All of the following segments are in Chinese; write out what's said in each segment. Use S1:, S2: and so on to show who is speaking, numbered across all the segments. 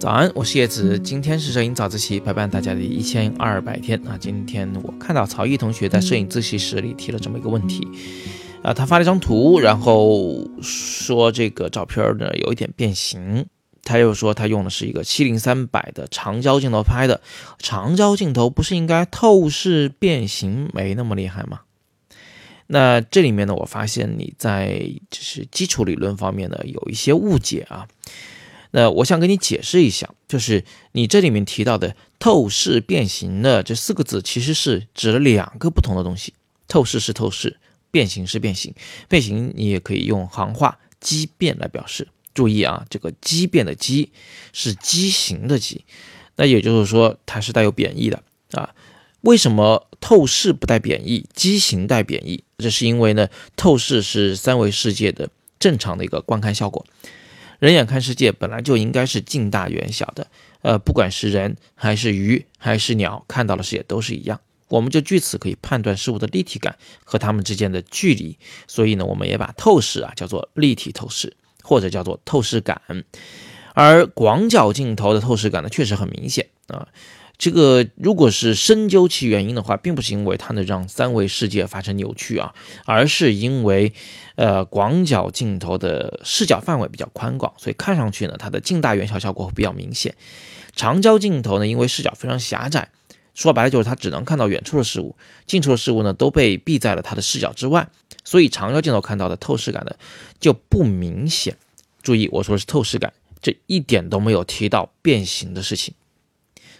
S1: 早安，我是叶子，今天是摄影早自习陪伴大家的一千二百天啊。今天我看到曹毅同学在摄影自习室里提了这么一个问题啊，他发了一张图，然后说这个照片呢有一点变形，他又说他用的是一个七零三百的长焦镜头拍的，长焦镜头不是应该透视变形没那么厉害吗？那这里面呢，我发现你在就是基础理论方面呢有一些误解啊。那我想跟你解释一下，就是你这里面提到的透视变形的这四个字，其实是指了两个不同的东西。透视是透视，变形是变形。变形你也可以用行话“畸变”来表示。注意啊，这个“畸变”的“畸”是畸形的“畸”，那也就是说它是带有贬义的啊。为什么透视不带贬义，畸形带贬义？这是因为呢，透视是三维世界的正常的一个观看效果。人眼看世界本来就应该是近大远小的，呃，不管是人还是鱼还是鸟，看到的世界都是一样。我们就据此可以判断事物的立体感和它们之间的距离。所以呢，我们也把透视啊叫做立体透视，或者叫做透视感。而广角镜头的透视感呢，确实很明显啊。这个如果是深究其原因的话，并不是因为它能让三维世界发生扭曲啊，而是因为，呃，广角镜头的视角范围比较宽广，所以看上去呢，它的近大远小效果会比较明显。长焦镜头呢，因为视角非常狭窄，说白了就是它只能看到远处的事物，近处的事物呢都被避在了它的视角之外，所以长焦镜头看到的透视感呢就不明显。注意，我说的是透视感，这一点都没有提到变形的事情。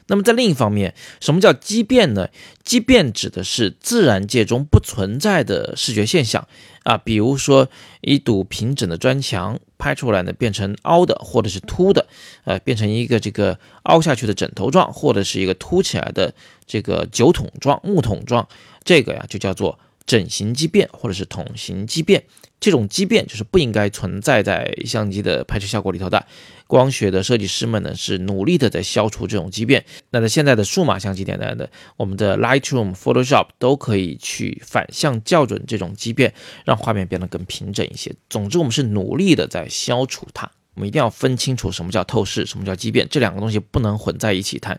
S1: 那么在另一方面，什么叫畸变呢？畸变指的是自然界中不存在的视觉现象啊，比如说一堵平整的砖墙拍出来呢，变成凹的或者是凸的，呃，变成一个这个凹下去的枕头状，或者是一个凸起来的这个酒桶状、木桶状，这个呀就叫做整形畸变或者是桶形畸变。这种畸变就是不应该存在在相机的拍摄效果里头的。光学的设计师们呢是努力的在消除这种畸变。那在现在的数码相机年代的，我们的 Lightroom、Photoshop 都可以去反向校准这种畸变，让画面变得更平整一些。总之，我们是努力的在消除它。我们一定要分清楚什么叫透视，什么叫畸变，这两个东西不能混在一起谈。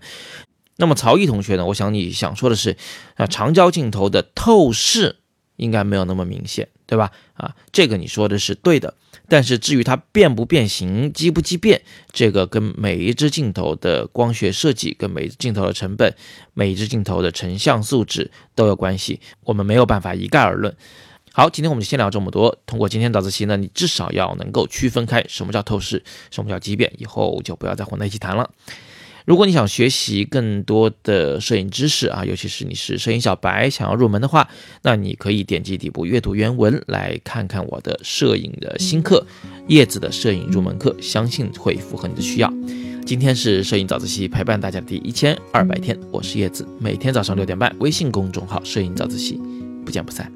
S1: 那么曹毅同学呢？我想你想说的是，啊，长焦镜头的透视应该没有那么明显。对吧？啊，这个你说的是对的，但是至于它变不变形、畸不畸变，这个跟每一只镜头的光学设计、跟每一只镜头的成本、每一只镜头的成像素质都有关系，我们没有办法一概而论。好，今天我们就先聊这么多。通过今天早自习呢，你至少要能够区分开什么叫透视，什么叫畸变，以后就不要再混在一起谈了。如果你想学习更多的摄影知识啊尤其是你是摄影小白想要入门的话那你可以点击底部阅读原文来看看我的摄影的新课叶子的摄影入门课相信会符合你的需要。今天是摄影早自习陪伴大家的第一千二百天我是叶子。每天早上六点半微信公众号摄影早自习不见不散。